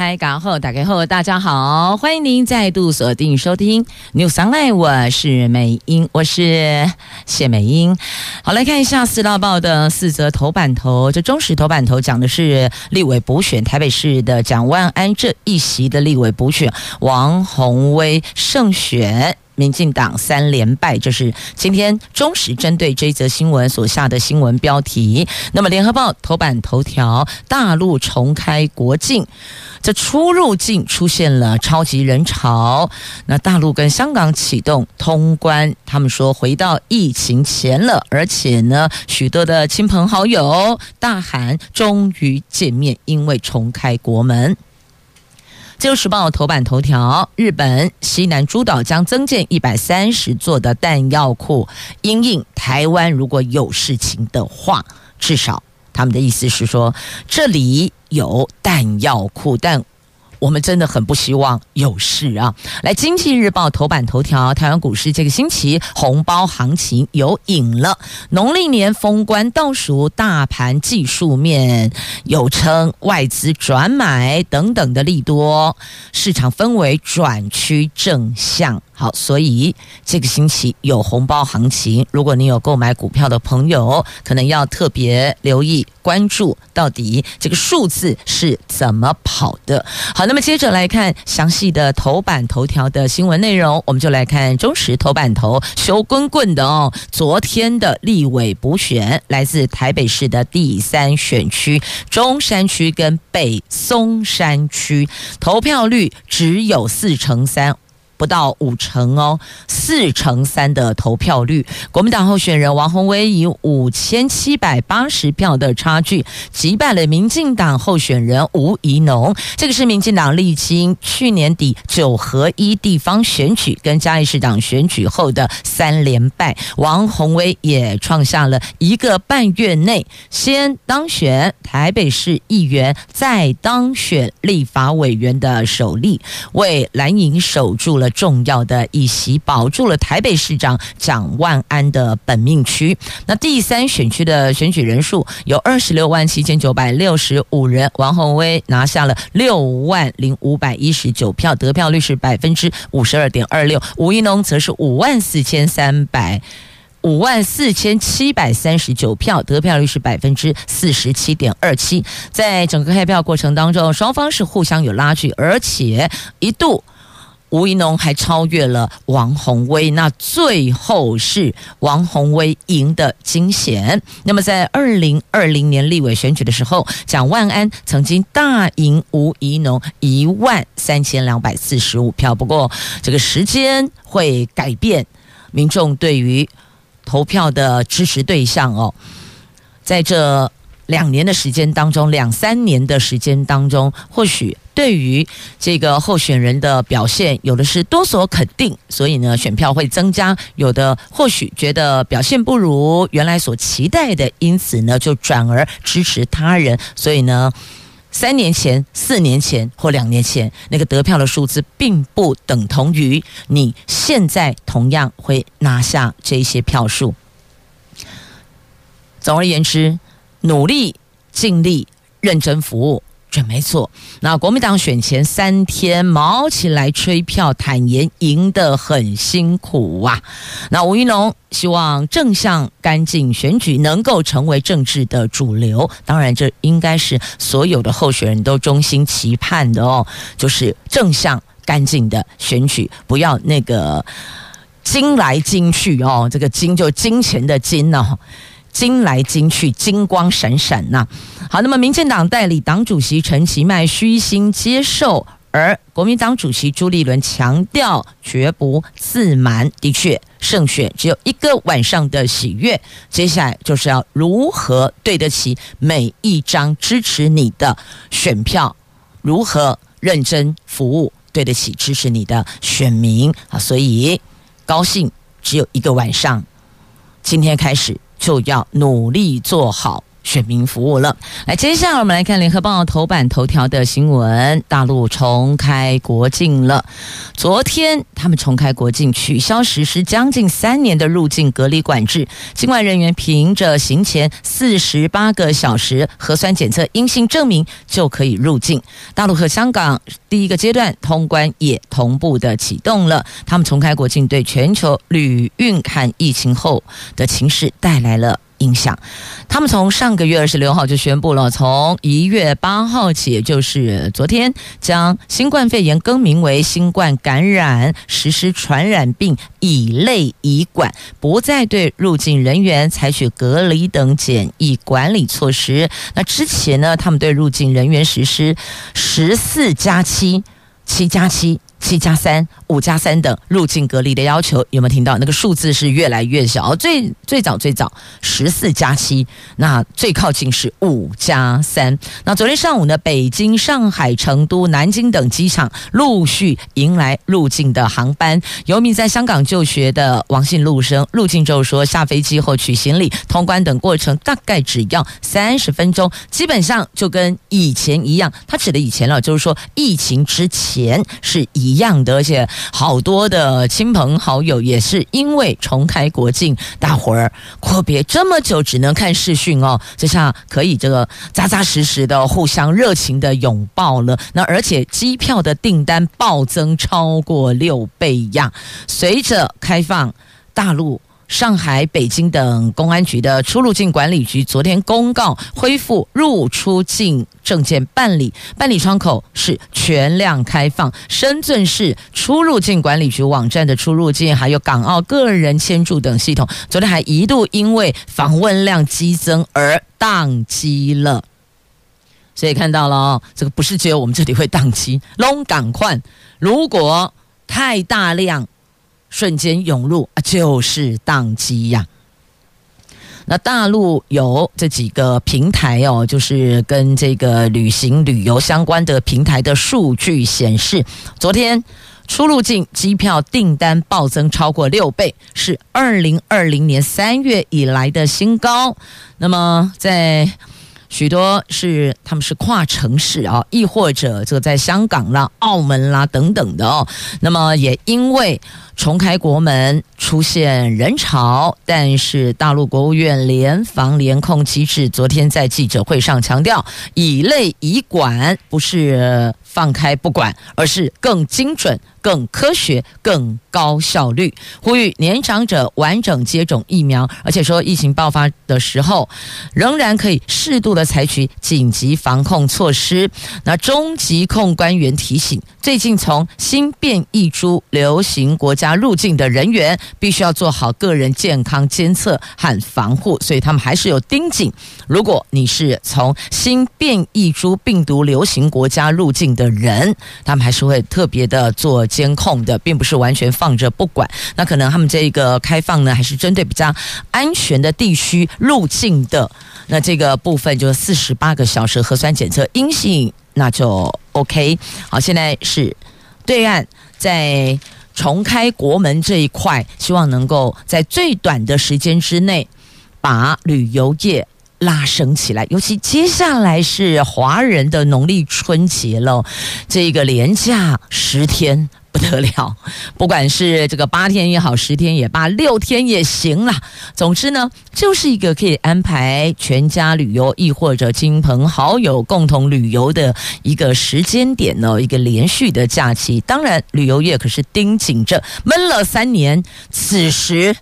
台港后打开后，大家好，欢迎您再度锁定收听 News Online，我是美英，我是谢美英。好，来看一下四大报的四则头版头，这中时头版头讲的是立委补选，台北市的蒋万安这一席的立委补选，王宏威胜选。民进党三连败，这是今天中时针对这则新闻所下的新闻标题。那么，联合报头版头条：大陆重开国境，这出入境出现了超级人潮。那大陆跟香港启动通关，他们说回到疫情前了，而且呢，许多的亲朋好友大喊终于见面，因为重开国门。《自由时报》头版头条：日本西南诸岛将增建一百三十座的弹药库，因应台湾如果有事情的话，至少他们的意思是说，这里有弹药库，但。我们真的很不希望有事啊！来，《经济日报》头版头条：台湾股市这个星期红包行情有影了。农历年封关倒数，大盘技术面有称外资转买等等的利多，市场氛围转趋正向。好，所以这个星期有红包行情。如果你有购买股票的朋友，可能要特别留意关注，到底这个数字是怎么跑的。好，那么接着来看详细的头版头条的新闻内容，我们就来看中时头版头，羞滚滚的哦。昨天的立委补选，来自台北市的第三选区中山区跟北松山区，投票率只有四成三。不到五成哦，四成三的投票率。国民党候选人王宏威以五千七百八十票的差距击败了民进党候选人吴怡农。这个是民进党历经去年底九合一地方选举跟嘉义市长选举后的三连败。王宏威也创下了一个半月内先当选台北市议员，再当选立法委员的首例，为蓝营守住了。重要的一席，保住了台北市长蒋万安的本命区。那第三选区的选举人数有二十六万七千九百六十五人，王宏威拿下了六万零五百一十九票，得票率是百分之五十二点二六。吴一农则是五万四千三百五万四千七百三十九票，得票率是百分之四十七点二七。在整个开票过程当中，双方是互相有拉锯，而且一度。吴怡农还超越了王鸿薇，那最后是王鸿薇赢得惊险。那么在二零二零年立委选举的时候，蒋万安曾经大赢吴怡农一万三千两百四十五票。不过这个时间会改变民众对于投票的支持对象哦，在这。两年的时间当中，两三年的时间当中，或许对于这个候选人的表现，有的是多所肯定，所以呢，选票会增加；有的或许觉得表现不如原来所期待的，因此呢，就转而支持他人。所以呢，三年前、四年前或两年前那个得票的数字，并不等同于你现在同样会拿下这些票数。总而言之。努力、尽力、认真服务，准没错。那国民党选前三天卯起来吹票，坦言赢得很辛苦啊。那吴怡农希望正向、干净选举能够成为政治的主流。当然，这应该是所有的候选人都衷心期盼的哦，就是正向、干净的选举，不要那个金来金去哦。这个金就金钱的金哦。金来金去，金光闪闪呐、好，那么民进党代理党主席陈其迈虚心接受，而国民党主席朱立伦强调绝不自满。的确，胜选只有一个晚上的喜悦，接下来就是要如何对得起每一张支持你的选票，如何认真服务，对得起支持你的选民啊。所以高兴只有一个晚上，今天开始。就要努力做好。选民服务了。来，接下来我们来看联合报头版头条的新闻：大陆重开国境了。昨天他们重开国境，取消实施将近三年的入境隔离管制，境外人员凭着行前四十八个小时核酸检测阴性证明就可以入境。大陆和香港第一个阶段通关也同步的启动了。他们重开国境，对全球旅运和疫情后的情势带来了。影响，他们从上个月二十六号就宣布了，从一月八号起，也就是昨天，将新冠肺炎更名为新冠感染，实施传染病乙类乙管，不再对入境人员采取隔离等检疫管理措施。那之前呢，他们对入境人员实施十四加七、七加七。七加三、五加三等入境隔离的要求，有没有听到？那个数字是越来越小。最最早最早十四加七，那最靠近是五加三。那昨天上午呢，北京、上海、成都、南京等机场陆续迎来入境的航班。有一名在香港就学的王姓陆生入境之后说，下飞机后取行李、通关等过程大概只要三十分钟，基本上就跟以前一样。他指的以前了，就是说疫情之前是。一样的，而且好多的亲朋好友也是因为重开国境，大伙儿阔别这么久，只能看视讯哦，这下可以这个扎扎实实的互相热情的拥抱了。那而且机票的订单暴增超过六倍呀！随着开放，大陆。上海、北京等公安局的出入境管理局昨天公告，恢复入出境证件办理，办理窗口是全量开放。深圳市出入境管理局网站的出入境，还有港澳个人签注等系统，昨天还一度因为访问量激增而宕机了。所以看到了哦，这个不是只有我们这里会宕机，龙港快如果太大量。瞬间涌入啊，就是宕机呀。那大陆有这几个平台哦，就是跟这个旅行旅游相关的平台的数据显示，昨天出入境机票订单暴增超过六倍，是二零二零年三月以来的新高。那么在许多是他们是跨城市啊，亦或者这个在香港啦、澳门啦等等的哦。那么也因为重开国门出现人潮，但是大陆国务院联防联控机制昨天在记者会上强调，以类以管不是放开不管，而是更精准、更科学、更高效率，呼吁年长者完整接种疫苗，而且说疫情爆发的时候，仍然可以适度的采取紧急防控措施。那中疾控官员提醒，最近从新变异株流行国家入境的人员，必须要做好个人健康监测和防护，所以他们还是有盯紧，如果你是从新变异株病毒流行国家入境的人，他们还是会特别的做监控的，并不是完全放着不管。那可能他们这个开放呢，还是针对比较安全的地区入境的。那这个部分就是四十八个小时核酸检测阴性，那就 OK。好，现在是对岸在重开国门这一块，希望能够在最短的时间之内把旅游业。拉升起来，尤其接下来是华人的农历春节了，这个连假十天不得了，不管是这个八天也好，十天也罢，六天也行啦。总之呢，就是一个可以安排全家旅游，亦或者亲朋好友共同旅游的一个时间点呢，一个连续的假期。当然，旅游业可是盯紧着，闷了三年，此时。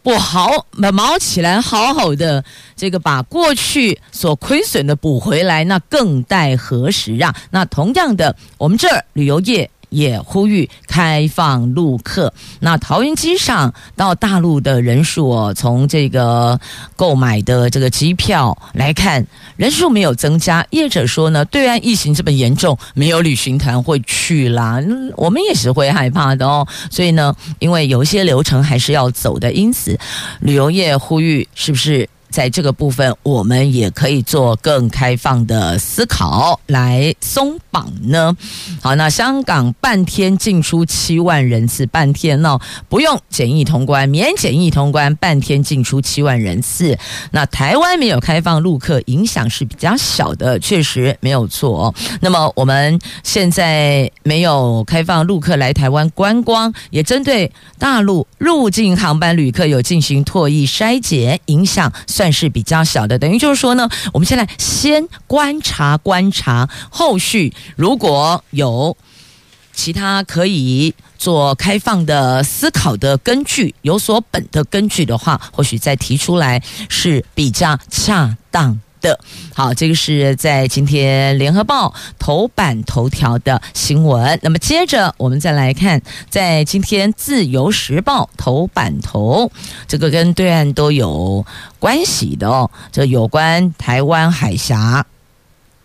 不好，卯起来，好好的，这个把过去所亏损的补回来，那更待何时啊？那同样的，我们这儿旅游业。也呼吁开放陆客。那桃园机场到大陆的人数哦，从这个购买的这个机票来看，人数没有增加。业者说呢，对岸疫情这么严重，没有旅行团会去啦。我们也是会害怕的哦。所以呢，因为有一些流程还是要走的，因此旅游业呼吁是不是在这个部分，我们也可以做更开放的思考来松绑呢？好，那香港半天进出七万人次，半天呢、哦、不用检疫通关，免检疫通关，半天进出七万人次。那台湾没有开放陆客，影响是比较小的，确实没有错、那么我们现在没有开放陆客来台湾观光，也针对大陆入境航班旅客有进行唾液筛检，影响。算是比较小的，等于就是说呢，我们现在先观察观察，后续如果有其他可以做开放的思考的根据，有所本的根据的话，或许再提出来是比较恰当。的好，这个是在今天联合报头版头条的新闻。那么接着我们再来看，在今天自由时报头版头，这个跟对岸都有关系的哦。这有关台湾海峡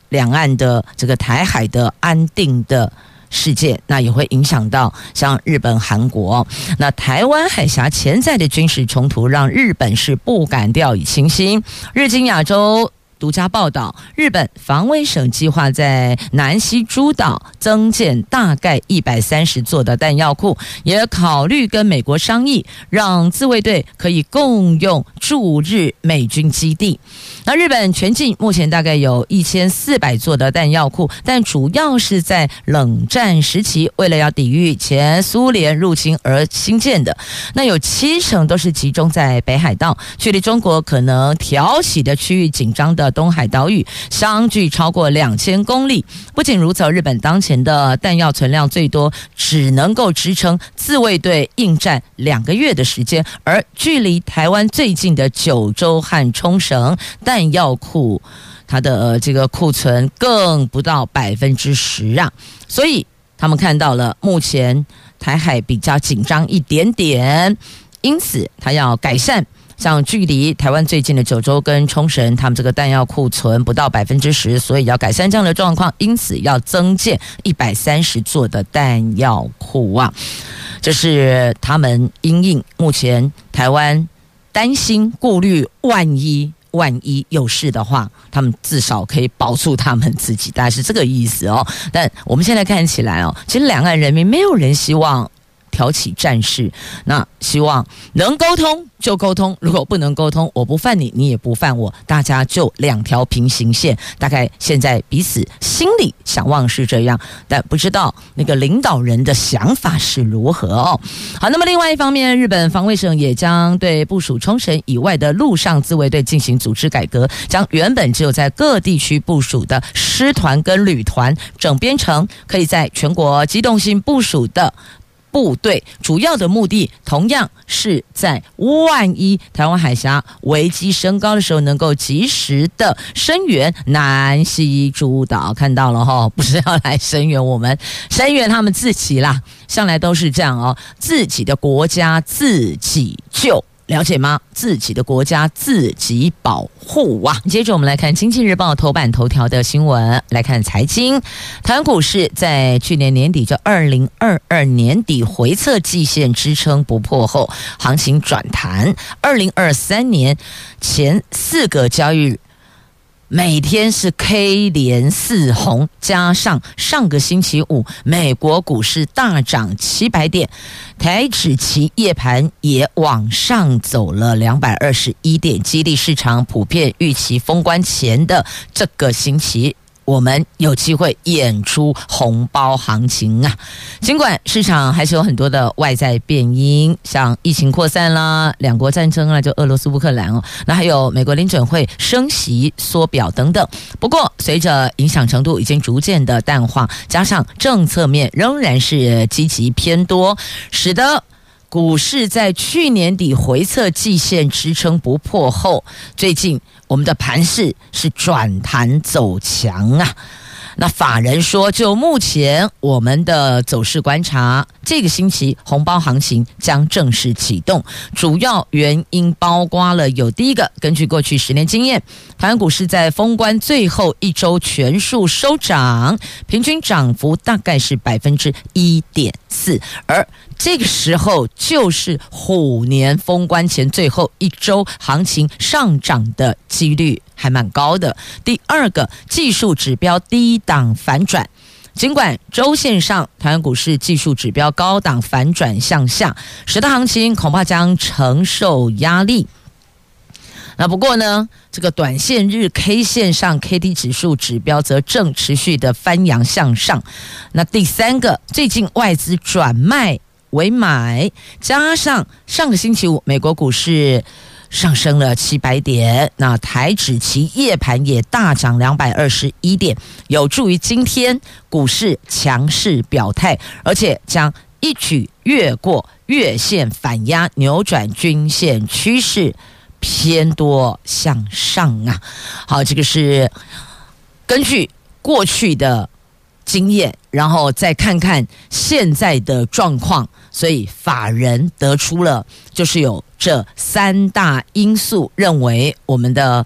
两岸的这个台海的安定的事件，那也会影响到像日本、韩国。那台湾海峡潜在的军事冲突，让日本是不敢掉以轻心。日经亚洲。独家报道，日本防卫省计划在南西诸岛增建大概一百三十座的弹药库，也考虑跟美国商议，让自卫队可以共用驻日美军基地。那日本全境目前大概有一千四百座的弹药库，但主要是在冷战时期为了要抵御前苏联入侵而兴建的。那有七成都是集中在北海道，距离中国可能挑起的区域紧张的。东海岛屿相距超过两千公里。不仅如此，日本当前的弹药存量最多只能够支撑自卫队应战两个月的时间，而距离台湾最近的九州和冲绳弹药库，它的这个库存更不到百分之十啊。所以他们看到了目前台海比较紧张一点点，因此他要改善。像距离台湾最近的九州跟冲绳，他们这个弹药库存不到百分之十，所以要改善这样的状况，因此要增建一百三十座的弹药库啊！这是他们因应目前台湾担心顾虑，万一万一有事的话，他们至少可以保住他们自己，大概是这个意思哦。但我们现在看起来哦，其实两岸人民没有人希望挑起战事，那希望能沟通就沟通，如果不能沟通，我不犯你，你也不犯我，大家就两条平行线。大概现在彼此心里想望是这样，但不知道那个领导人的想法是如何哦。好，那么另外一方面，日本防卫省也将对部署冲绳以外的陆上自卫队进行组织改革，将原本只有在各地区部署的师团跟旅团整编成可以在全国机动性部署的。部队主要的目的，同样是在万一台湾海峡危机升高的时候，能够及时的声援南西诸岛。看到了哈，不是要来声援我们，声援他们自己啦，向来都是这样哦，自己的国家自己救。了解吗？自己的国家自己保护啊！接着我们来看《经济日报》头版头条的新闻，来看财经。台湾股市在去年年底，就二零二二年底回测季线支撑不破后，行情转弹。二零二三年前四个交易日。每天是 K 连四红，加上上个星期五美国股市大涨七百点，台指期夜盘也往上走了两百二十一点，激励市场普遍预期封关前的这个星期。我们有机会演出红包行情啊！尽管市场还是有很多的外在变因，像疫情扩散啦、两国战争啊，就俄罗斯乌克兰哦，那还有美国联准会升息缩表等等。不过，随着影响程度已经逐渐的淡化，加上政策面仍然是积极偏多，使得。股市在去年底回测季线支撑不破后，最近我们的盘势是转弹走强啊。那法人说，就目前我们的走势观察，这个星期红包行情将正式启动。主要原因包括了有第一个，根据过去十年经验，台湾股市在封关最后一周全数收涨，平均涨幅大概是百分之一点四，而这个时候就是虎年封关前最后一周，行情上涨的几率还蛮高的。第二个技术指标低档反转。尽管周线上台湾股市技术指标高档反转向下，使得行情恐怕将承受压力。那不过呢，这个短线日 K 线上 KD 指数指标则正持续的翻扬向上。那第三个，最近外资转卖为买，加上上个星期五美国股市。上升了七百点，那台指期夜盘也大涨两百二十一点，有助于今天股市强势表态，而且将一举越过月线反压，扭转均线趋势偏多向上啊！好，这个是根据过去的经验，然后再看看现在的状况，所以法人得出了就是有。这三大因素认为我们的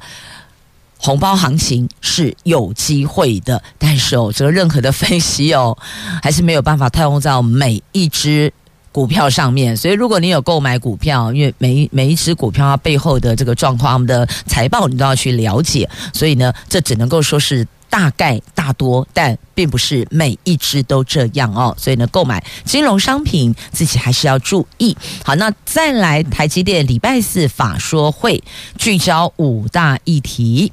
红包行情是有机会的，但是哦，这个任何的分析哦，还是没有办法套用在每一只股票上面。所以，如果你有购买股票，因为每每一只股票它背后的这个状况，他们的财报你都要去了解，所以呢，这只能够说是。大概大多，但并不是每一只都这样哦。所以呢，购买金融商品自己还是要注意。好，那再来，台积电礼拜四法说会聚焦五大议题。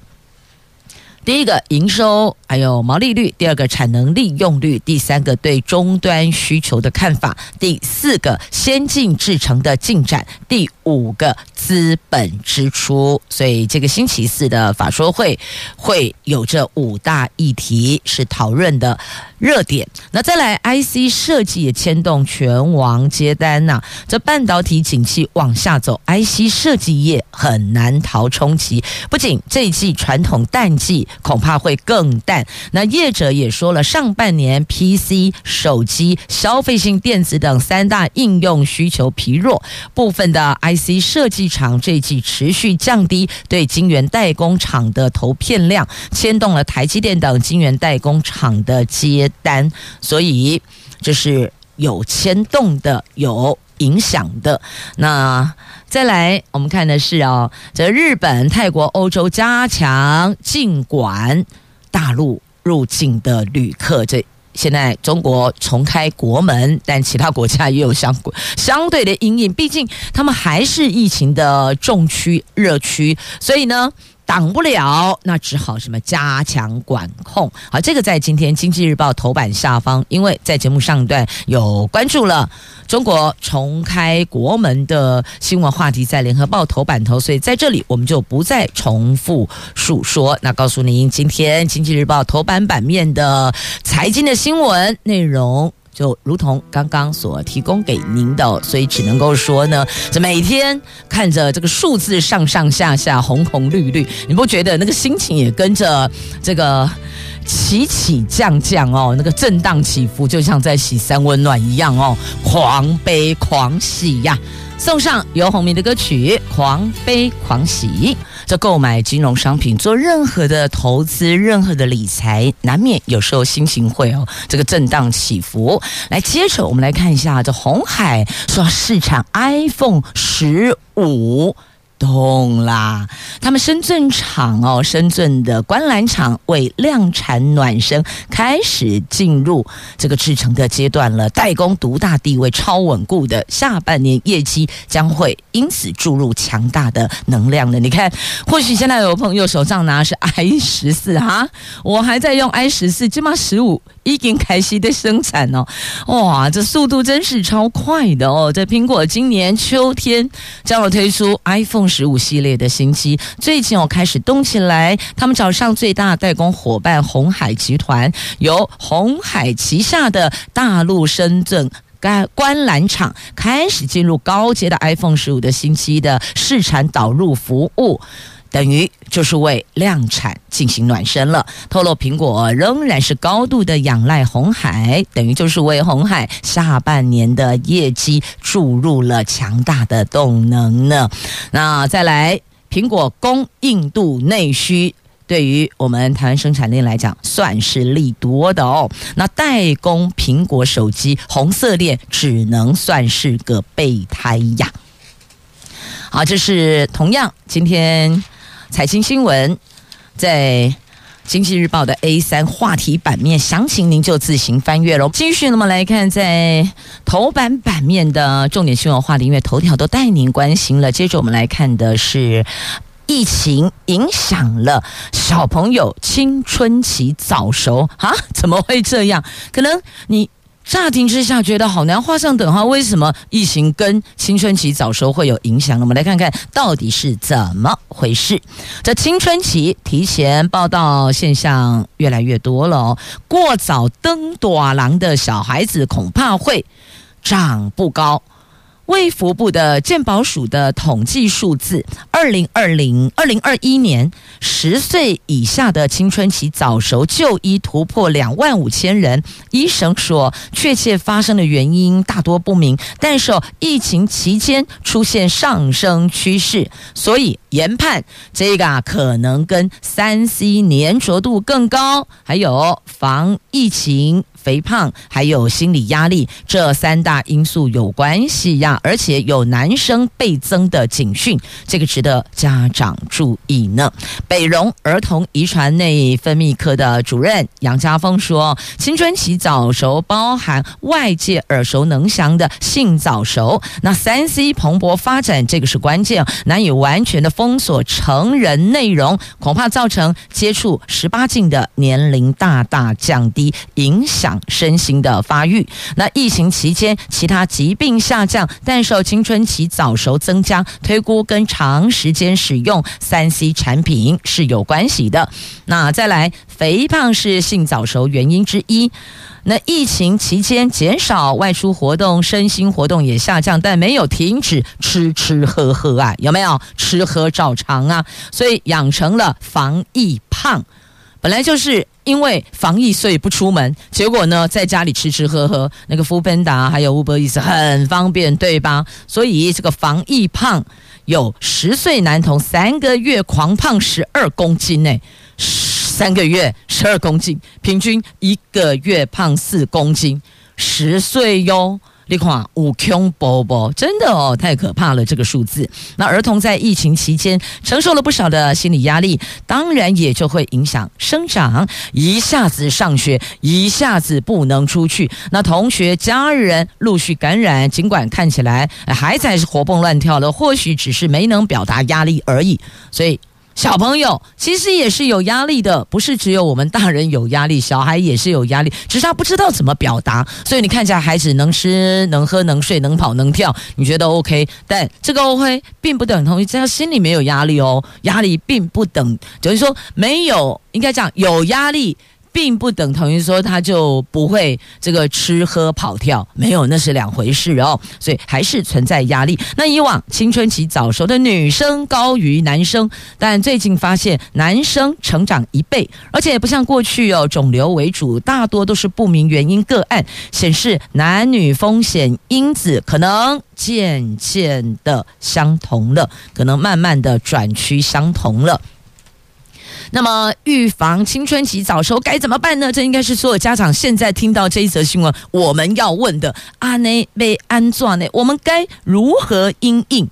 第一个营收，还有毛利率；第二个产能利用率；第三个对终端需求的看法；第四个先进制程的进展；第五个资本支出。所以这个星期四的法说会会有这五大议题是讨论的热点。那再来，IC 设计也牵动权王接单呐、这半导体景气往下走，IC 设计业很难逃冲击。不仅这一季传统淡季。恐怕会更淡。那业者也说了，上半年 PC、手机、消费性电子等三大应用需求疲弱，部分的 IC 设计厂这季持续降低对晶圆代工厂的投片量，牵动了台积电等晶圆代工厂的接单，所以这是有牵动的，有影响的。那。再来，我们看的是哦，这日本、泰国、欧洲加强禁管大陆入境的旅客。这现在中国重开国门，但其他国家也有相相对的阴影，毕竟他们还是疫情的重区、热区，所以呢。挡不了，那只好什么加强管控。好，这个在今天《经济日报》头版下方，因为在节目上段有关注了中国重开国门的新闻话题，在《联合报》头版头，所以在这里我们就不再重复述说。那告诉您，今天《经济日报》头版版面的财经的新闻内容。就如同刚刚所提供给您的，所以只能够说呢，这每天看着这个数字上上下下、红红绿绿，你不觉得那个心情也跟着这个起起降降哦，那个震荡起伏，就像在洗三温暖一样哦，狂悲狂喜呀！送上游鸿明的歌曲《狂悲狂喜》。这购买金融商品，做任何的投资，任何的理财，难免有时候心情会哦，这个震荡起伏。来，接着我们来看一下，这红海说市场 iPhone 十五。动啦！他们深圳厂哦，深圳的观澜厂为量产暖身，开始进入这个制程的阶段了。代工独大地位超稳固的，下半年业绩将会因此注入强大的能量的。你看，或许现在有朋友手上拿的是 i 十四哈，我还在用 i 十四，起码十五。已经开始的生产哦，哇，这速度真是超快的哦！这苹果今年秋天将要推出 iPhone 十五系列的新机，最近我开始动起来。他们找上最大代工伙伴鸿海集团，由鸿海旗下的大陆深圳该观览厂开始进入高阶的 iPhone 十五的新机的试产导入服务。等于就是为量产进行暖身了。透露苹果仍然是高度的仰赖红海，等于就是为红海下半年的业绩注入了强大的动能呢。那再来，苹果供印度内需。对于我们台湾生产链来讲，算是利多的哦。那代工苹果手机红色链只能算是个备胎呀。好，这是同样今天财经新闻在。经济日报的 A 三话题版面，详情您就自行翻阅喽。继续，那么来看在头版版面的重点新闻话题，因为头条都带您关心了。接着我们来看的是，疫情影响了小朋友青春期早熟啊？怎么会这样？可能你。乍听之下觉得好难画上等号，为什么疫情跟青春期早熟会有影响呢？我们来看看到底是怎么回事。这青春期提前报道现象越来越多了哦，过早登短郎的小孩子恐怕会长不高。卫福部的健保署的统计数字，二零二零二零二一年十岁以下的青春期早熟就医突破两万五千人。医生说，确切发生的原因大多不明，但是疫情期间出现上升趋势，所以研判这个啊可能跟三 C 粘着度更高，还有防疫情。肥胖还有心理压力这三大因素有关系呀，而且有男生倍增的警讯，这个值得家长注意呢。北荣儿童遗传内分泌科的主任杨家峰说，青春期早熟包含外界耳熟能详的性早熟，那三 C 蓬勃发展，这个是关键，难以完全的封锁成人内容，恐怕造成接触十八禁的年龄大大降低，影响。身心的发育，那疫情期间其他疾病下降，但受青春期早熟增加，推估跟长时间使用三 C 产品是有关系的。那再来，肥胖是性早熟原因之一。那疫情期间减少外出活动，身心活动也下降，但没有停止吃吃喝喝啊，有没有？吃喝照常啊，所以养成了防疫胖。本来就是因为防疫，所以不出门。结果呢，在家里吃吃喝喝，那个福本达还有 Uber Eats 很方便，对吧？所以这个防疫胖，有十岁男童三个月狂胖十二公斤呢，三个月十二公斤，平均一个月胖四公斤，十岁哟。你看，五穷宝宝真的哦，太可怕了！这个数字，那儿童在疫情期间承受了不少的心理压力，当然也就会影响生长。一下子上学，一下子不能出去，那同学、家人陆续感染，尽管看起来孩子还是活蹦乱跳的，或许只是没能表达压力而已。所以。小朋友其实也是有压力的，不是只有我们大人有压力，小孩也是有压力，只是他不知道怎么表达。所以你看一下孩子能吃、能喝、能睡、能跑、能跳，你觉得 OK？但这个 OK 并不等同于在他心里没有压力哦，压力并不等，等于说没有，应该讲有压力。并不等同于说他就不会这个吃喝跑跳，没有，那是两回事哦。所以还是存在压力。那以往青春期早熟的女生高于男生，但最近发现男生成长一倍，而且也不像过去哦，肿瘤为主，大多都是不明原因个案，显示男女风险因子可能渐渐的相同了，可能慢慢的转趋相同了。那么，预防青春期早熟该怎么办呢？这应该是所有家长现在听到这一则新闻，我们要问的。阿内被安装呢？我们该如何应应？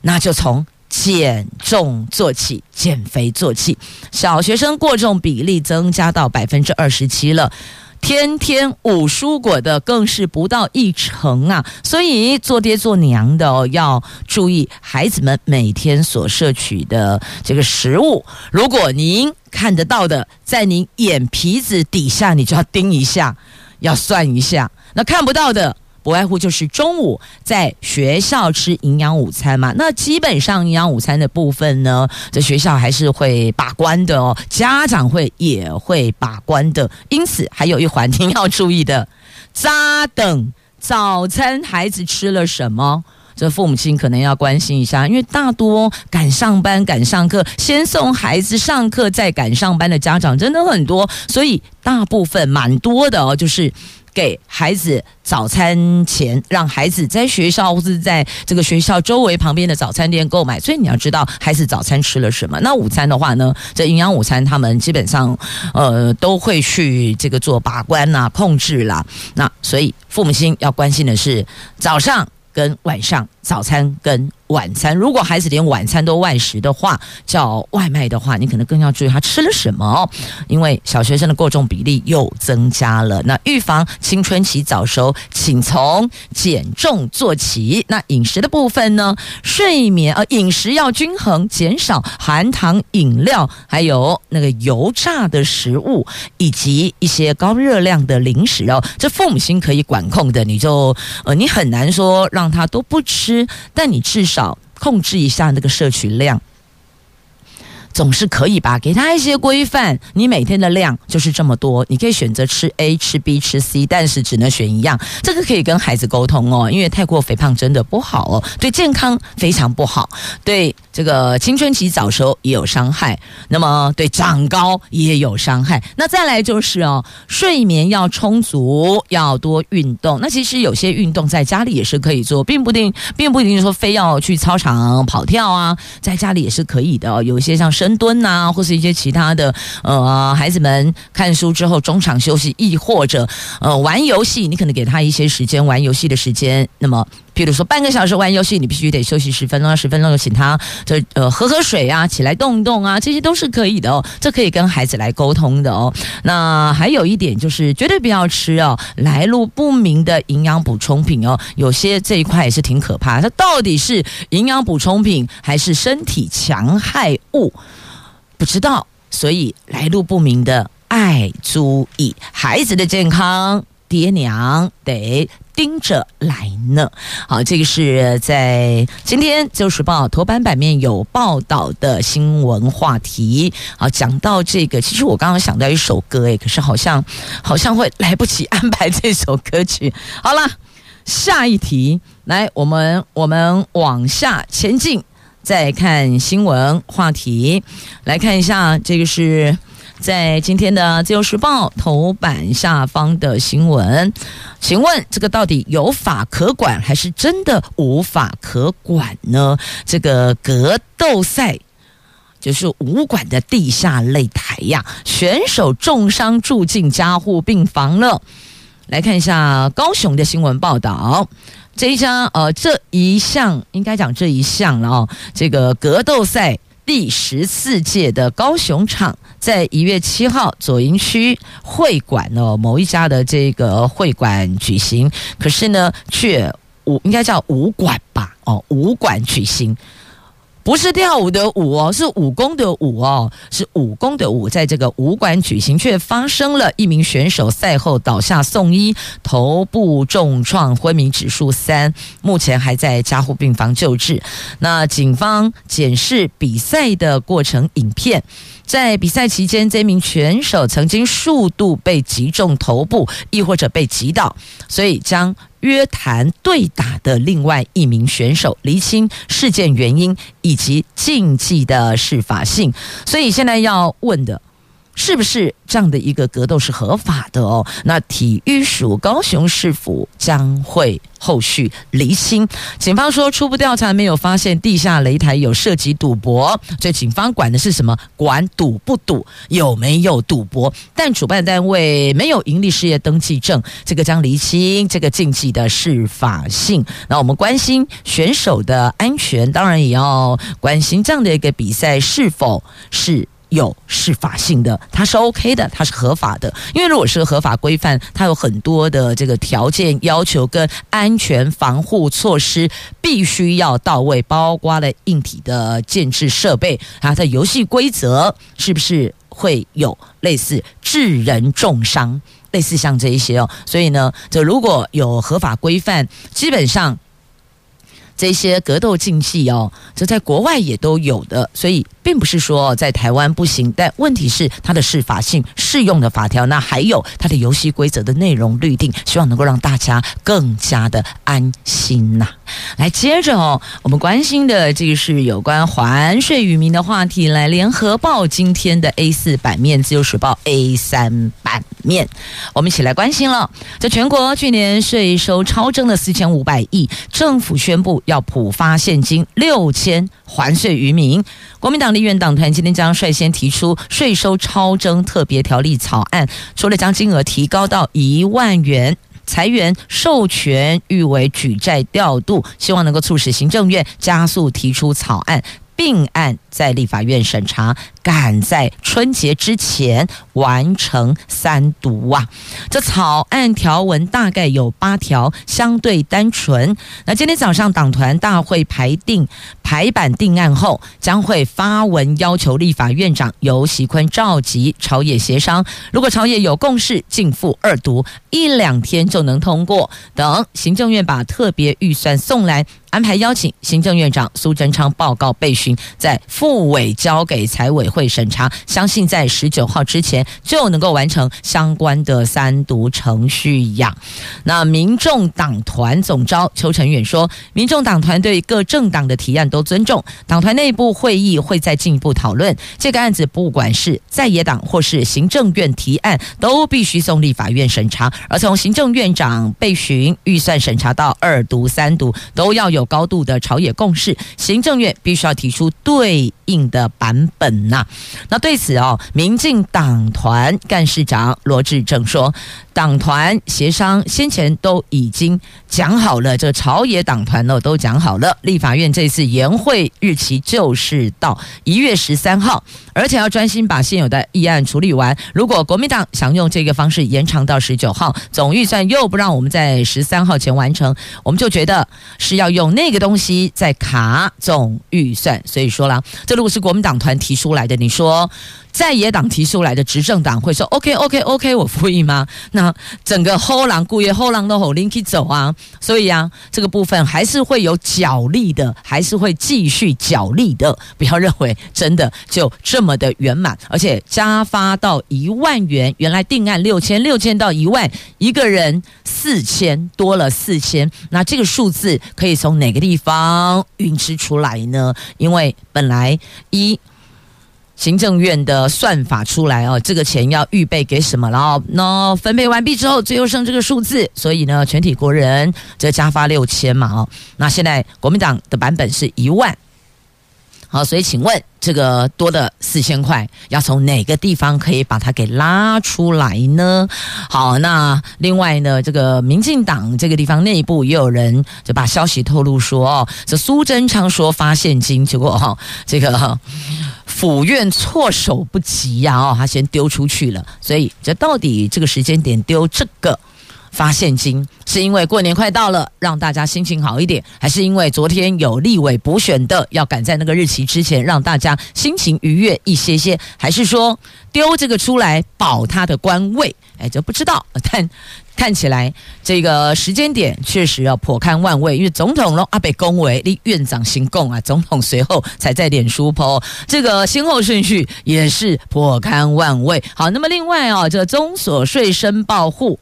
那就从减重做起，减肥做起。小学生过重比例增加到百分之二十七了。天天五蔬果的更是不到一成啊！所以做爹做娘的哦，要注意孩子们每天所摄取的这个食物。如果您看得到的，在您眼皮子底下，你就要盯一下，要算一下。那看不到的。不外乎就是中午在学校吃营养午餐嘛，那基本上营养午餐的部分呢，这学校还是会把关的哦，家长会也会把关的，因此还有一环您要注意的，扎等早餐孩子吃了什么？这父母亲可能要关心一下，因为大多赶上班、赶上课，先送孩子上课再赶上班的家长真的很多，所以大部分蛮多的哦，就是给孩子早餐钱，让孩子在学校或是在这个学校周围旁边的早餐店购买。所以你要知道孩子早餐吃了什么。那午餐的话呢，这营养午餐他们基本上呃都会去这个做把关呐、控制啦。那所以父母亲要关心的是早上跟晚上早餐跟。晚餐，如果孩子连晚餐都外食的话，叫外卖的话，你可能更要注意他吃了什么哦。因为小学生的过重比例又增加了。那预防青春期早熟，请从减重做起。那饮食的部分呢？睡眠呃，饮食要均衡，减少含糖饮料，还有那个油炸的食物，以及一些高热量的零食哦。这父母亲可以管控的，你就呃，你很难说让他都不吃，但你至少。控制一下那个摄取量。总是可以吧，给他一些规范。你每天的量就是这么多，你可以选择吃 A、吃 B、吃 C，但是只能选一样。这个可以跟孩子沟通哦，因为太过肥胖真的不好哦，对健康非常不好，对这个青春期早熟也有伤害。那么对长高也有伤害。那再来就是哦，睡眠要充足，要多运动。那其实有些运动在家里也是可以做，并不一定，并不一定说非要去操场跑跳啊，在家里也是可以的哦。有一些像。深蹲呐、啊，或是一些其他的，呃，孩子们看书之后中场休息，亦或者呃玩游戏，你可能给他一些时间玩游戏的时间。那么，譬如说半个小时玩游戏，你必须得休息十分钟，十分钟就请他就呃喝喝水啊，起来动一动啊，这些都是可以的哦。这可以跟孩子来沟通的哦。那还有一点就是，绝对不要吃哦来路不明的营养补充品哦。有些这一块也是挺可怕，它到底是营养补充品还是身体强害物？不知道，所以来路不明的爱注意，孩子的健康，爹娘得盯着来呢。好，这个是在今天《自由时报》头版版面有报道的新闻话题。好，讲到这个，其实我刚刚想到一首歌，诶，可是好像好像会来不及安排这首歌曲。好了，下一题，来，我们我们往下前进。再看新闻话题，来看一下，这个是在今天的《自由时报》头版下方的新闻。请问这个到底有法可管，还是真的无法可管呢？这个格斗赛就是武馆的地下擂台呀，选手重伤住进加护病房了。来看一下高雄的新闻报道。这一家呃，这一项应该讲这一项了哦。这个格斗赛第十四届的高雄场，在一月七号左营区会馆哦，某一家的这个会馆举行，可是呢，却武应该叫武馆吧？哦，武馆举行。不是跳舞的舞哦，是武功的武哦，是武功的武，在这个武馆举行，却发生了一名选手赛后倒下送医，头部重创，昏迷指数三，目前还在加护病房救治。那警方检视比赛的过程影片，在比赛期间，这名选手曾经数度被击中头部，亦或者被击倒，所以将。约谈对打的另外一名选手，厘清事件原因以及竞技的适法性。所以现在要问的。是不是这样的一个格斗是合法的哦？那体育署高雄市府将会后续厘清。警方说初步调查没有发现地下擂台有涉及赌博，所以警方管的是什么？管赌不赌，有没有赌博？但主办单位没有盈利事业登记证，这个将厘清这个竞技的适法性。那我们关心选手的安全，当然也要关心这样的一个比赛是否是。有是法性的，它是 OK 的，它是合法的。因为如果是合法规范，它有很多的这个条件要求跟安全防护措施必须要到位，包括了硬体的建制设备，它的游戏规则是不是会有类似致人重伤，类似像这一些哦。所以呢，这如果有合法规范，基本上这些格斗竞技哦，这在国外也都有的，所以。并不是说在台湾不行，但问题是它的适法性、适用的法条，那还有它的游戏规则的内容律定，希望能够让大家更加的安心呐、来，接着哦，我们关心的这个是有关环税与民的话题。来，联合报今天的 A 四版面，自由时报 A 三版面，我们一起来关心了。在全国去年税收超征了四千五百亿，政府宣布要普发现金六千还税于民。国民党立院党团今天将率先提出税收超征特别条例草案，除了将金额提高到一万元。裁员授权誉为举债调度，希望能够促使行政院加速提出草案，并案在立法院审查。赶在春节之前完成三读啊！这草案条文大概有八条，相对单纯。那今天早上党团大会排定排版定案后，将会发文要求立法院长游锡堃召集朝野协商。如果朝野有共识，径付二读，一两天就能通过。等行政院把特别预算送来，安排邀请行政院长苏贞昌报告备询，在复委交给财委会审查，相信在十九号之前就能够完成相关的三读程序呀。那民众党团总召邱成远说，民众党团对各政党的提案都尊重，党团内部会议会再进一步讨论这个案子，不管是在野党或是行政院提案，都必须送立法院审查，而从行政院长备询、预算审查到二读、三读，都要有有高度的朝野共识，行政院必须要提出对应的版本呐。那对此哦，民进党团干事长罗志正说，党团协商先前都已经讲好了，这朝野党团呢都讲好了，立法院这次延会日期就是到一月十三号，而且要专心把现有的议案处理完。如果国民党想用这个方式延长到十九号，总预算又不让我们在十三号前完成，我们就觉得是要用那个东西在卡总预算。所以说啦，这如果是国民党团提出来的，你说。在野党提出来的执政党会说 OK OK OK 我复议吗？那整个后浪故业后浪都好拎起走啊，所以啊这个部分还是会有角力的，还是会继续角力的。不要认为真的就这么的圆满，而且加发到一万元，原来定案六千六千到一万，一个人四千多了四千，那这个数字可以从哪个地方运支出来呢？因为本来一。行政院的算法出来哦，这个钱要预备给什么？然后那分配完毕之后，最后剩这个数字，所以呢，全体国人这加发六千嘛哦。那现在国民党的版本是一万，好，所以请问这个多的四千块要从哪个地方可以把它给拉出来呢？好，那另外呢，这个民进党这个地方内部也有人就把消息透露说哦，这苏贞昌说发现金，结果哈这个。府院措手不及呀！哦，他先丢出去了，所以这到底这个时间点丢这个发现金，是因为过年快到了，让大家心情好一点，还是因为昨天有立委补选的，要赶在那个日期之前让大家心情愉悦一些些，还是说丢这个出来保他的官位？哎，这不知道，但。看起来这个时间点确实要颇堪万位，因为总统喽阿北恭维，立院长行供啊，总统随后才在脸书 po，这个先后顺序也是颇堪万位。好，那么另外啊，这个、中所税申报户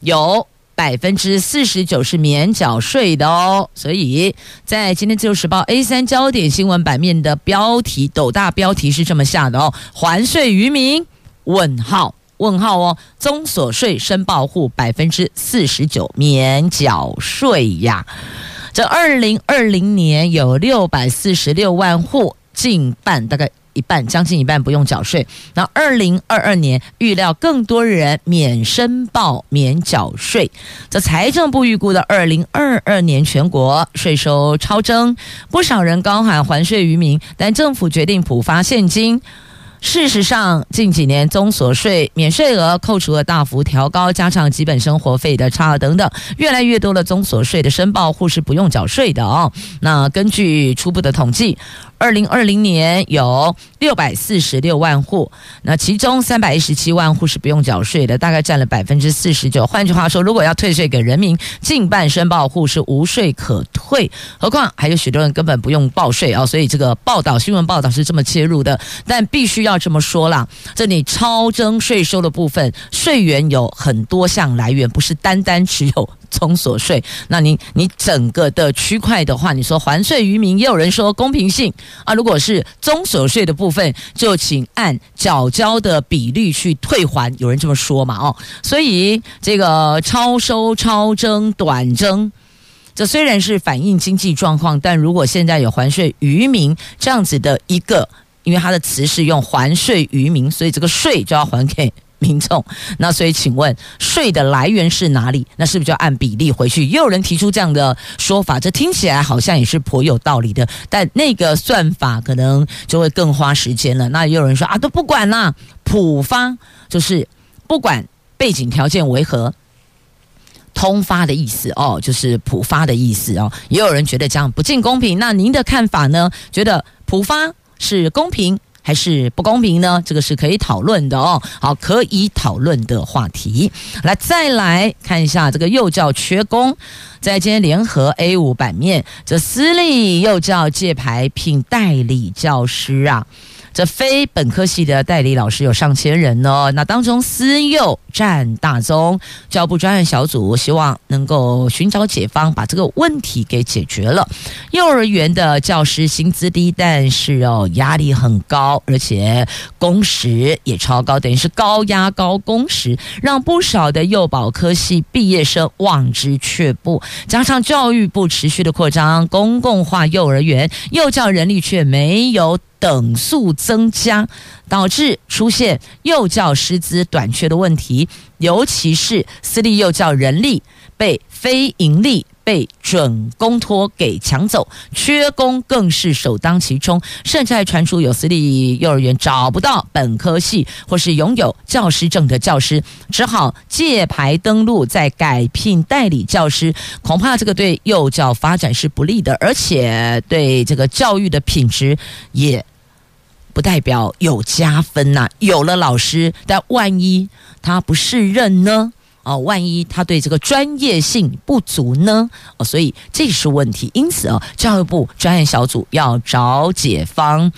有百分之四十九是免缴税的哦，所以在今天自由时报 A 三焦点新闻版面的标题斗大标题是这么下的哦，还税渔民问号。问号哦，综所税申报户百分之四十九免缴税呀。这二零二零年有六百四十六万户，近半大概一半，将近一半不用缴税。那二零二二年预料更多人免申报免缴税。这财政部预估的二零二二年全国税收超征，不少人高喊还税于民，但政府决定普发现金。事实上，近几年综所税免税额、扣除额大幅调高，加上基本生活费的差额等等，越来越多的综所税的申报户是不用缴税的哦。那根据初步的统计，二零二零年有六百四十六万户，那其中三百一十七万户是不用缴税的，大概占了百分之四十九。换句话说，如果要退税给人民，近半申报户是无税可退。何况还有许多人根本不用报税啊，所以这个报道新闻报道是这么切入的。但必须要这么说啦，这里超征税收的部分，税源有很多项来源，不是单单只有。从所税，那你你整个的区块的话，你说还税于民，也有人说公平性啊。如果是综所税的部分，就请按缴交的比率去退还，有人这么说嘛？哦，所以这个超收、超征、短征，这虽然是反映经济状况，但如果现在有还税于民这样子的一个，因为它的词是用还税于民，所以这个税就要还给。民众，那所以请问税的来源是哪里？那是不是就按比例回去？也有人提出这样的说法，这听起来好像也是颇有道理的。但那个算法可能就会更花时间了。那也有人说啊，都不管啦，普发就是不管背景条件为何，通发的意思哦，就是普发的意思哦。也有人觉得这样不尽公平。那您的看法呢？觉得普发是公平？还是不公平呢？这个是可以讨论的哦。好，可以讨论的话题。来，再来看一下这个幼教缺工，在今天联合 A 五版面，这私立幼教借牌聘代理教师啊。这非本科系的代理老师有上千人呢，那当中私幼占大宗，教部专案小组希望能够寻找解方，把这个问题给解决了。幼儿园的教师薪资低，但是哦压力很高，而且工时也超高，等于是高压高工时，让不少的幼保科系毕业生望之却步。加上教育部持续的扩张，公共化幼儿园，幼教人力却没有。等速增加，导致出现幼教师资短缺的问题，尤其是私立幼教人力被非盈利、被准公托给抢走，缺工更是首当其冲，甚至还传出有私立幼儿园找不到本科系或是拥有教师证的教师，只好借牌登录，再改聘代理教师，恐怕这个对幼教发展是不利的，而且对这个教育的品质也。不代表有加分呐、有了老师，但万一他不适任呢？哦，万一他对这个专业性不足呢？哦，所以这是问题。因此哦，教育部专业小组要找解方。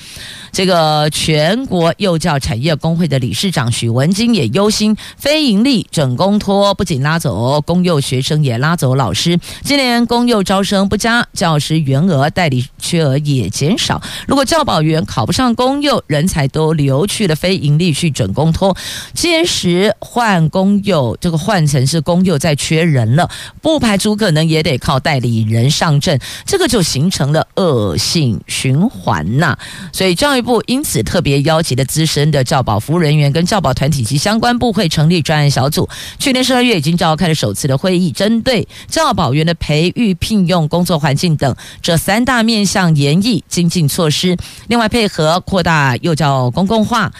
这个全国幼教产业工会的理事长许文金也忧心，非营利准公托不仅拉走公幼学生，也拉走老师。今年公幼招生不佳，教师员额、代理缺额也减少。如果教保员考不上公幼，人才都流去了非营利去准公托，届时换公幼这个换。换成是公幼再缺人了，不排除可能也得靠代理人上阵，这个就形成了恶性循环呐、所以教育部因此特别邀集了资深的教保服务人员跟教保团体及相关部会成立专案小组。去年十二月已经召开了首次的会议，针对教保员的培育、聘用、工作环境等这三大面向研议精进措施。另外配合扩大幼教公共化。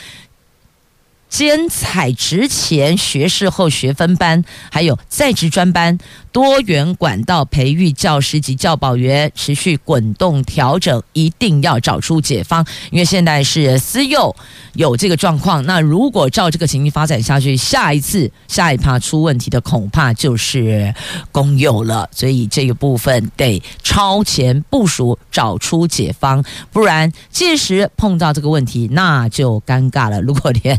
兼采职前学士后学分班，还有在职专班，多元管道培育教师及教保员，持续滚动调整，一定要找出解方。因为现在是私幼有这个状况，那如果照这个情形发展下去，下一次下一趴出问题的恐怕就是公幼了。所以这个部分得超前部署，找出解方，不然届时碰到这个问题，那就尴尬了。如果连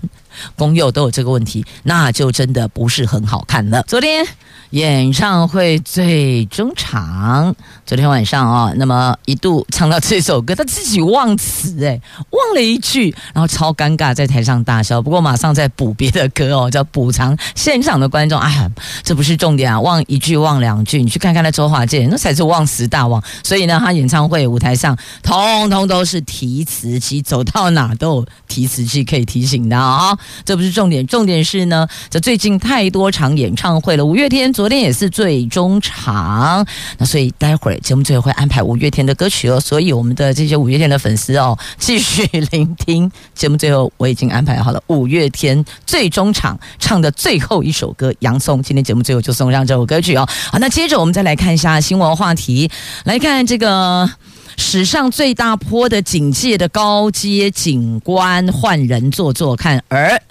公幼都有这个问题，那就真的不是很好看了。昨天演唱会最终场，昨天晚上啊、哦，那么一度唱到这首歌，他自己忘词诶，忘了一句，然后超尴尬，在台上大笑。不过马上再补别的歌哦，叫补偿现场的观众。哎呀，这不是重点啊，忘一句忘两句，你去看看那周华健，那才是忘词大王。所以呢，他演唱会舞台上通通都是提词器，走到哪都有提词器可以提醒的啊、哦。这不是重点，重点是呢，这最近太多场演唱会了。五月天昨昨天也是最终场，那所以待会儿节目最后会安排五月天的歌曲哦。所以我们的这些五月天的粉丝哦，继续聆听节目最后我已经安排好了五月天最终场唱的最后一首歌《洋葱》。今天节目最后就送上这首歌曲哦。好，那接着我们再来看一下新闻话题，来看这个。史上最大坡的警戒的高阶警官换人做做看，而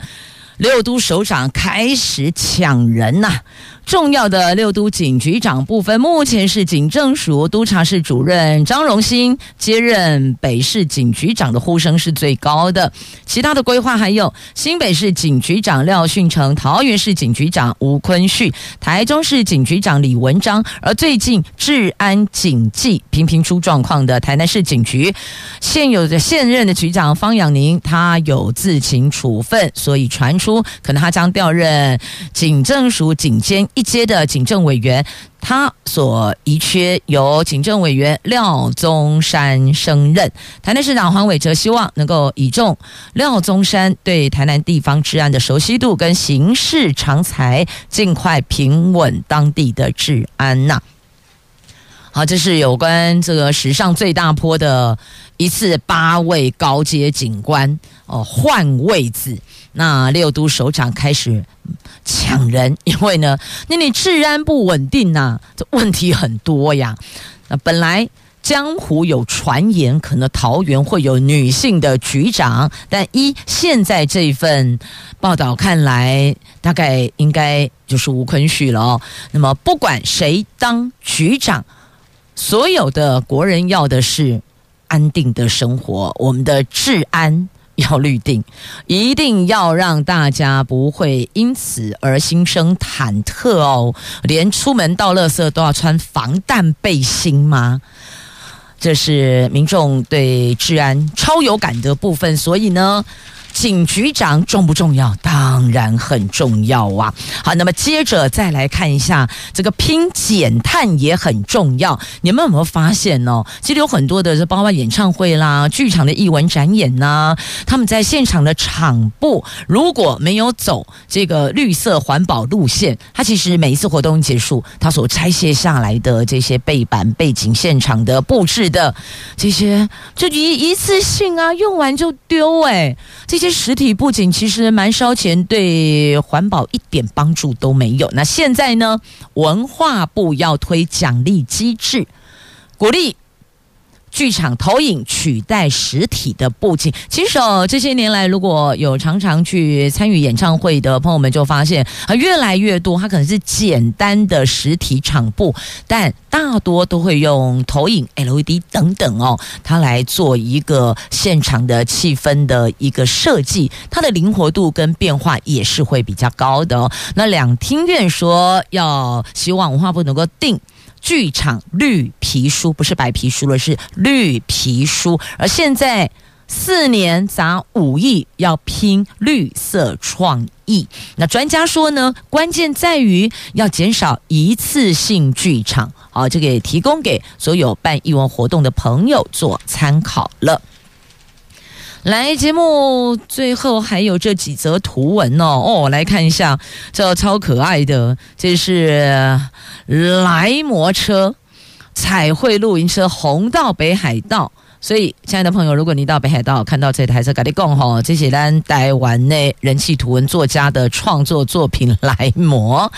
六都首长开始抢人呐、重要的六都警局长部分，目前是警政署督察室主任张荣兴接任北市警局长的呼声是最高的。其他的规划还有新北市警局长廖训成、桃园市警局长吴坤旭、台中市警局长李文章，而最近治安警纪频频出状况的台南市警局现有的现任的局长方养宁，他有自请处分，所以传出可能他将调任警政署警监。一阶的警政委员，他所遗缺由警政委员廖宗山升任。台南市长黄伟哲希望能够倚重廖宗山对台南地方治安的熟悉度跟行事常才，尽快平稳当地的治安呐。好，这是有关这个史上最大坡的一次八位高阶警官哦换位子。那六都首长开始抢人，因为呢，那你治安不稳定呐、这问题很多呀。那本来江湖有传言，可能桃园会有女性的局长，但依现在这份报道看来，大概应该就是吴坤旭了哦。那么不管谁当局长，所有的国人要的是安定的生活，我们的治安。要律定，一定要让大家不会因此而心生忐忑哦。连出门到垃圾都要穿防弹背心吗？这是民众对治安超有感的部分，所以呢。警局长重不重要？当然很重要啊！好，那么接着再来看一下这个拼减碳也很重要。你们有没有发现呢？其实有很多的，这包括演唱会啦、剧场的艺文展演呐、他们在现场的场布如果没有走这个绿色环保路线，它其实每一次活动结束，它所拆卸下来的这些背板、背景、现场的布置的这些，就一一次性啊，用完就丢哎，这些实体布景其实蛮烧钱，对环保一点帮助都没有。那现在呢，文化部要推奖励机制，鼓励。剧场投影取代实体的布景，其实哦，这些年来，如果有常常去参与演唱会的朋友们，就发现啊，越来越多，它可能是简单的实体场布，但大多都会用投影、LED 等等哦，它来做一个现场的气氛的一个设计，它的灵活度跟变化也是会比较高的哦。那两厅院说要希望文化部能够定。剧场绿皮书不是白皮书了，是绿皮书。而现在四年砸五亿要拼绿色创意，那专家说呢，关键在于要减少一次性剧场。好，这个也提供给所有办艺文活动的朋友做参考了。来，节目最后还有这几则图文哦，哦，来看一下，这超可爱的，这是来摩车、彩绘露营车红到北海道。所以，亲爱的朋友，如果你到北海道看到这台车，赶紧讲吼，这些咱台湾的人气图文作家的创作作品来摩，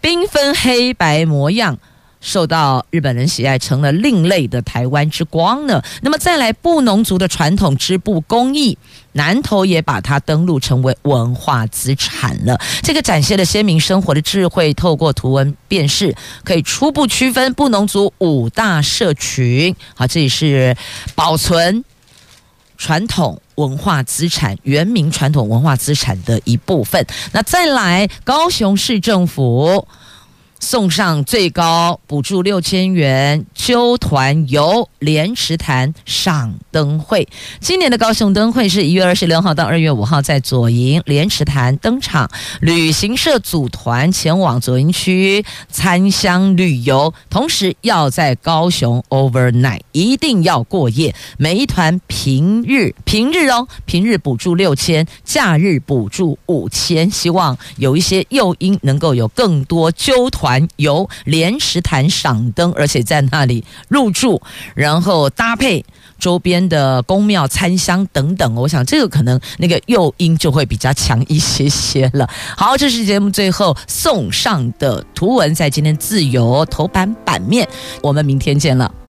缤纷黑白模样。受到日本人喜爱，成了另类的台湾之光呢。那么再来，布农族的传统织布工艺，南投也把它登录成为文化资产了。这个展现了鲜明生活的智慧，透过图文辨识，可以初步区分布农族五大社群。好，这里是保存传统文化资产、原民传统文化资产的一部分。那再来，高雄市政府。送上最高补助六千元，揪团游莲池潭赏灯会。今年的高雄灯会是一月二十六号到二月五号在左营莲池潭登场。旅行社组团前往左营区参香旅游，同时要在高雄 overnight，一定要过夜。每一团平日平日哦，平日补助六千，假日补助五千。希望有一些诱因，能够有更多揪团。由莲石潭赏灯，而且在那里入住，然后搭配周边的宫庙参香等等，我想这个可能那个诱因就会比较强一些些了。好，这是节目最后送上的图文，在今天自由头版版面，我们明天见了。